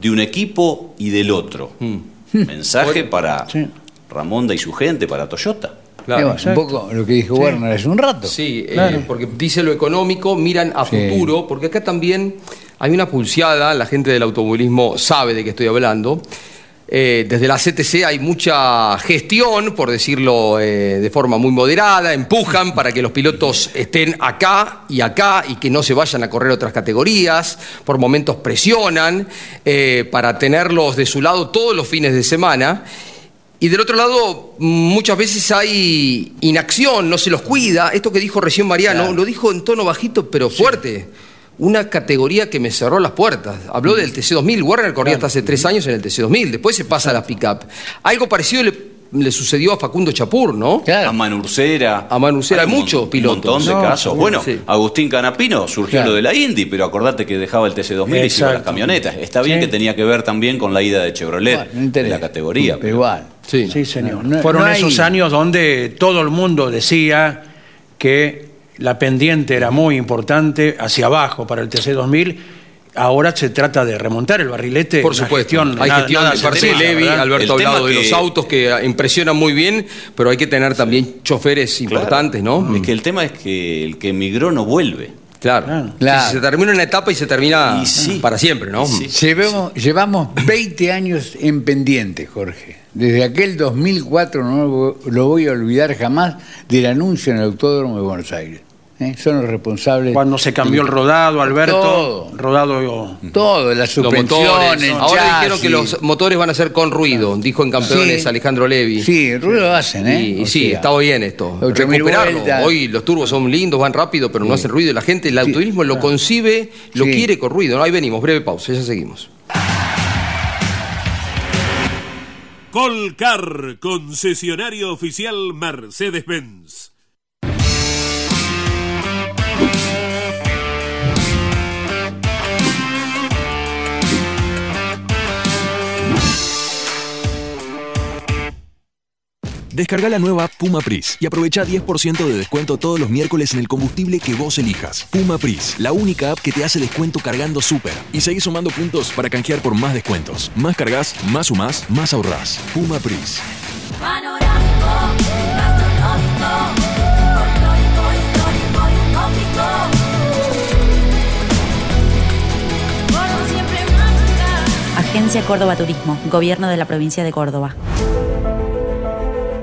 de un equipo y del otro. Mensaje para Ramonda y su gente, para Toyota. Claro. un poco lo que dijo Werner hace un rato. Sí, eh, porque dice lo económico, miran a Sí. futuro, porque acá también hay una pulseada, la gente del automovilismo sabe de qué estoy hablando. Eh, desde la CTC hay mucha gestión, por decirlo eh, de forma muy moderada, empujan para que los pilotos estén acá y acá y que no se vayan a correr otras categorías, por momentos presionan eh, para tenerlos de su lado todos los fines de semana. Y del otro lado, muchas veces hay inacción, no se los cuida. Esto que dijo recién Mariano, lo dijo en tono bajito pero fuerte. Una categoría que me cerró las puertas. Habló del TC2000. Warner corría hasta hace tres años en el TC2000. Después se pasa a la pickup. Algo parecido le, le sucedió a Facundo Chapur, ¿no? A Manursera. A Manursera, hay muchos pilotos. Un montón de No, casos. Bueno, Sí. Agustín Canapino surgió Claro. lo de la Indy, pero acordate que dejaba el TC2000 y se iba a las camionetas. Está bien Sí. que tenía que ver también con la ida de Chevrolet, la categoría. Pero igual. Sí, Sí, señor. No- Fueron no hay- esos años donde todo el mundo decía que la pendiente era muy importante hacia abajo para el TC2000. Ahora se trata de remontar el barrilete. Por supuesto, gestión, hay nada- gestión nada de parte de sencilla, Levi. Alberto ha hablado de los autos que impresionan muy bien, pero hay que tener también choferes importantes, ¿no? Es que el tema es que el que emigró no vuelve. Claro. Se termina una etapa y se termina para siempre, ¿no? Llevamos, llevamos 20 años en pendiente, Jorge. Desde aquel 2004 no lo voy a olvidar jamás del anuncio en el Autódromo de Buenos Aires. ¿Eh? Son los responsables. Cuando se cambió el rodado, Alberto. Todo. Rodado. Todo, las suspensiones. Ahora dijeron que los motores van a ser con ruido, dijo en Campeones Sí. Alejandro Levi. Sí, ruido lo hacen, ¿eh? Y, y O sí, sea, está bien esto. 8.000 Recuperarlo. Hoy los turbos son lindos, van rápido, pero no hacen ruido. La gente, el automovilismo lo concibe, lo Sí. quiere con ruido. ¿no? Ahí venimos, breve pausa, ya seguimos. Colcar, concesionario oficial Mercedes-Benz. Descarga la nueva Puma Pris y aprovecha 10% de descuento todos los miércoles en el combustible que vos elijas. Puma Pris, la única app que te hace descuento cargando súper. Y seguís sumando puntos para canjear por más descuentos. Más cargas, más sumás, más ahorrás. Puma Pris. Agencia Córdoba Turismo, Gobierno de la Provincia de Córdoba.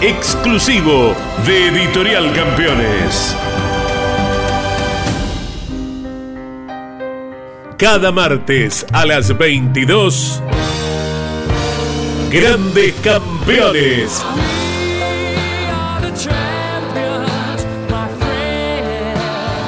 Exclusivo de Editorial Campeones. Cada martes a las 22. Grandes Campeones.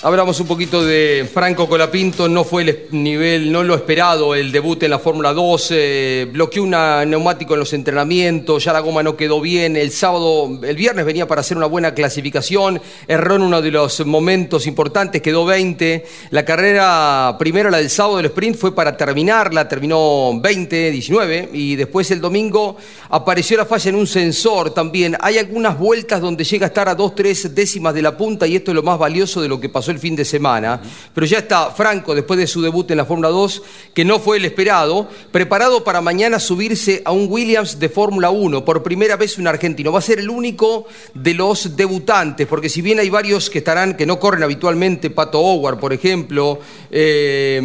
Hablamos un poquito de Franco Colapinto, no fue el nivel, no lo esperado el debut en la Fórmula 2, eh, bloqueó un neumático en los entrenamientos, ya la goma no quedó bien, el sábado, el viernes venía para hacer una buena clasificación, erró en uno de los momentos importantes, quedó 20, la carrera primero, la del sábado del sprint, fue para terminarla, terminó 20, 19, y después el domingo apareció la falla en un sensor también, hay algunas vueltas donde llega a estar a 2, 3 décimas de la punta y esto es lo más valioso de lo que pasó el fin de semana, pero ya está Franco después de su debut en la Fórmula 2, que no fue el esperado, preparado para mañana subirse a un Williams de Fórmula 1, por primera vez un argentino. Va a ser el único de los debutantes, porque si bien hay varios que estarán, que no corren habitualmente, Pato Howard, por ejemplo, eh,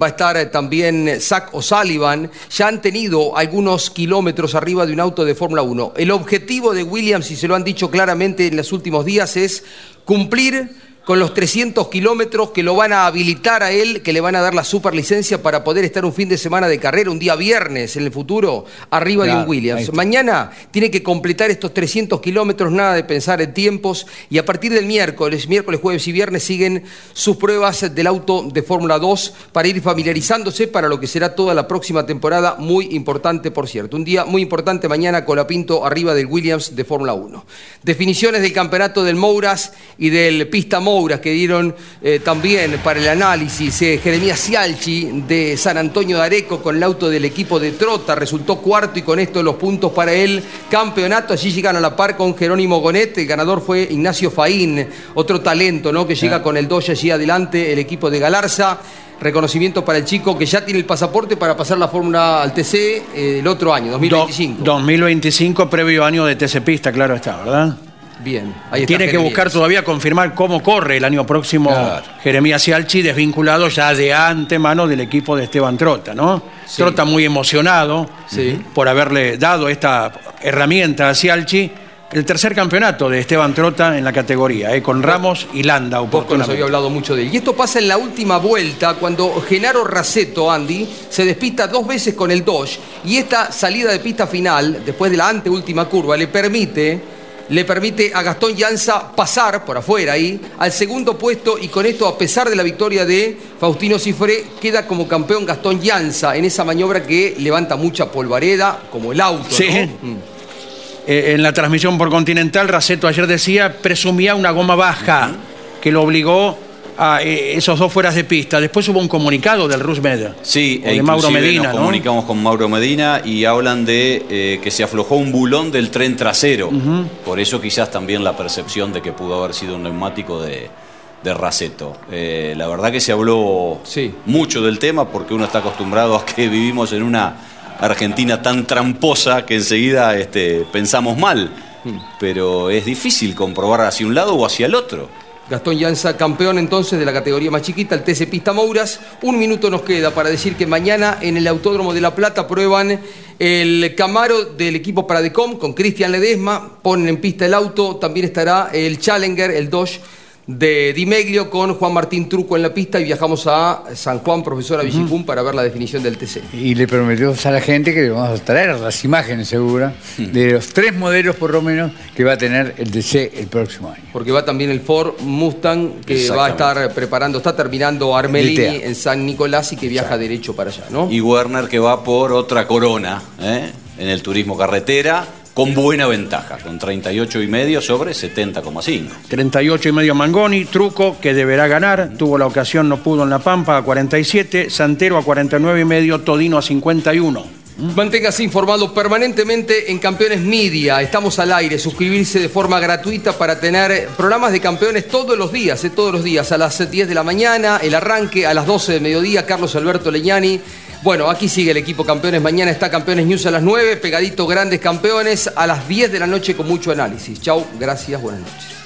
va a estar también Zach O'Sullivan, ya han tenido algunos kilómetros arriba de un auto de Fórmula 1. El objetivo de Williams, y se lo han dicho claramente en los últimos días, es cumplir con los 300 kilómetros que lo van a habilitar a él, que le van a dar la superlicencia para poder estar un fin de semana de carrera, un día viernes en el futuro, arriba de un Williams. Mañana tiene que completar estos 300 kilómetros, nada de pensar en tiempos, y a partir del miércoles, miércoles, jueves y viernes siguen sus pruebas del auto de Fórmula 2 para ir familiarizándose para lo que será toda la próxima temporada, muy importante por cierto. Un día muy importante mañana, Colapinto arriba del Williams de Fórmula 1. Definiciones del campeonato del Mouras y del Pista Mouras que dieron eh, también para el análisis. Eh, Jeremías Cialchi de San Antonio de Areco con el auto del equipo de Trota resultó cuarto y con esto los puntos para el campeonato. Allí llegan a la par con Jerónimo Gonet. El ganador fue Ignacio Faín, otro talento ¿no? que llega con el Doge allí adelante, el equipo de Galarza reconocimiento para el chico que ya tiene el pasaporte para pasar la fórmula al TC eh, el otro año, 2025. 2025, previo año de TC Pista, claro está, ¿verdad? Bien. Ahí Tiene que buscar todavía confirmar cómo corre el año próximo Jeremías Cialchi, desvinculado ya de antemano del equipo de Esteban Trota, ¿no? Trota muy emocionado por haberle dado esta herramienta a Cialchi. El tercer campeonato de Esteban Trota en la categoría, ¿eh? con Ramos y Landa. Poco nos había hablado mucho de él. Y esto pasa en la última vuelta, cuando Genaro Raceto, Andy, se despista dos veces con el Dodge. Y esta salida de pista final, después de la anteúltima curva, le permite le permite a Gastón Llanza pasar por afuera ahí al segundo puesto y con esto, a pesar de la victoria de Faustino Cifré, queda como campeón Gastón Llanza en esa maniobra que levanta mucha polvareda, como el auto. Sí. Mm. Eh, en la transmisión por Continental, Raceto ayer decía, presumía una goma baja, que lo obligó a eh, esos dos fueras de pista. Después hubo un comunicado del Rusmed. Sí, de Mauro Medina. Nos comunicamos con Mauro Medina y hablan de eh, que se aflojó un bulón del tren trasero. Por eso quizás también la percepción de que pudo haber sido un neumático de, de Raceto. Eh, la verdad que se habló mucho del tema porque uno está acostumbrado a que vivimos en una Argentina tan tramposa que enseguida este, pensamos mal. Mm. Pero es difícil comprobar hacia un lado o hacia el otro. Gastón Llanza, campeón entonces de la categoría más chiquita, el TC Pista Mouras. Un minuto nos queda para decir que mañana en el Autódromo de La Plata prueban el Camaro del equipo Paradecom con Cristian Ledesma, ponen en pista el auto, también estará el Challenger, el Dodge de Dimeglio con Juan Martín Truco en la pista y viajamos a San Juan, profesora Villicum, para ver la definición del TC. Y le prometimos a la gente que le vamos a traer las imágenes seguras de los tres modelos por lo menos que va a tener el TC el próximo año. Porque va también el Ford Mustang que va a estar preparando, está terminando Armelini en San Nicolás y que viaja derecho para allá, ¿no? Y Werner que va por otra corona, ¿eh? en el turismo carretera con buena ventaja, con 38 y medio sobre 70,5. 38 y medio Mangoni, Truco, que deberá ganar, tuvo la ocasión, no pudo en La Pampa a 47, Santero a 49 y medio, Todino a 51. Manténgase informado permanentemente en Campeones Media. Estamos al aire. Suscribirse de forma gratuita para tener programas de campeones todos los días, eh, todos los días. A las 10 de la mañana, el arranque, a las 12 de mediodía, Carlos Alberto Leñani. Bueno, aquí sigue el equipo Campeones. Mañana está Campeones News a las 9, pegadito Grandes Campeones a las 10 de la noche con mucho análisis. Chau, gracias, buenas noches.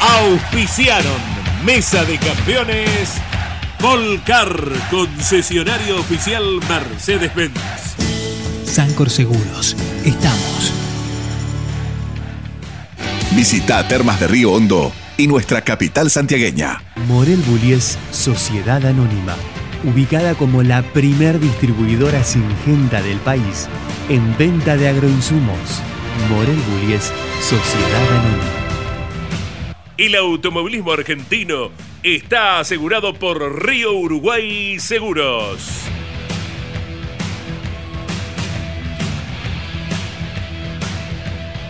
Auspiciaron Mesa de Campeones Volcar, concesionario oficial Mercedes-Benz. Sancor Seguros. Estamos. Visita Termas de Río Hondo y nuestra capital santiagueña. Morel Bullies Sociedad Anónima. Ubicada como la primer distribuidora singenta del país en venta de agroinsumos. Morel Bullies Sociedad Anónima. El automovilismo argentino está asegurado por Río Uruguay Seguros.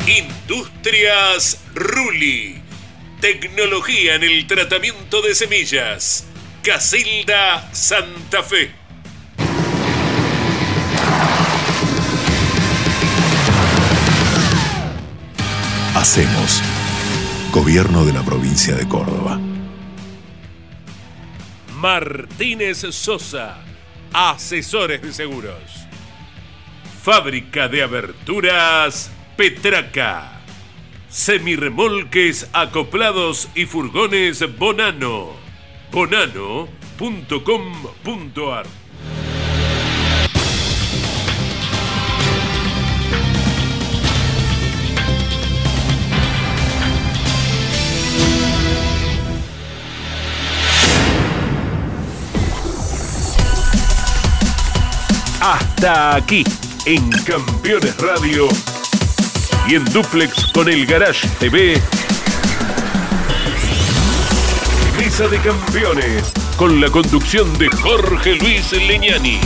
Industrias Ruli. Tecnología en el tratamiento de semillas. Casilda Santa Fe. Hacemos Gobierno de la provincia de Córdoba. Martínez Sosa, asesores de seguros. Fábrica de aberturas Petraca. Semirremolques acoplados y furgones Bonano. Bonano.com.ar Hasta aquí, en Campeones Radio y en Duplex con el Garage TV. Mesa de Campeones, con la conducción de Jorge Luis Leñani.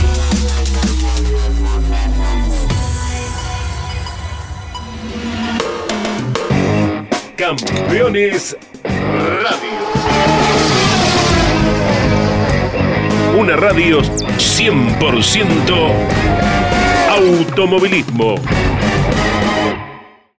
Campeones Radio. Una radio 100% automovilismo.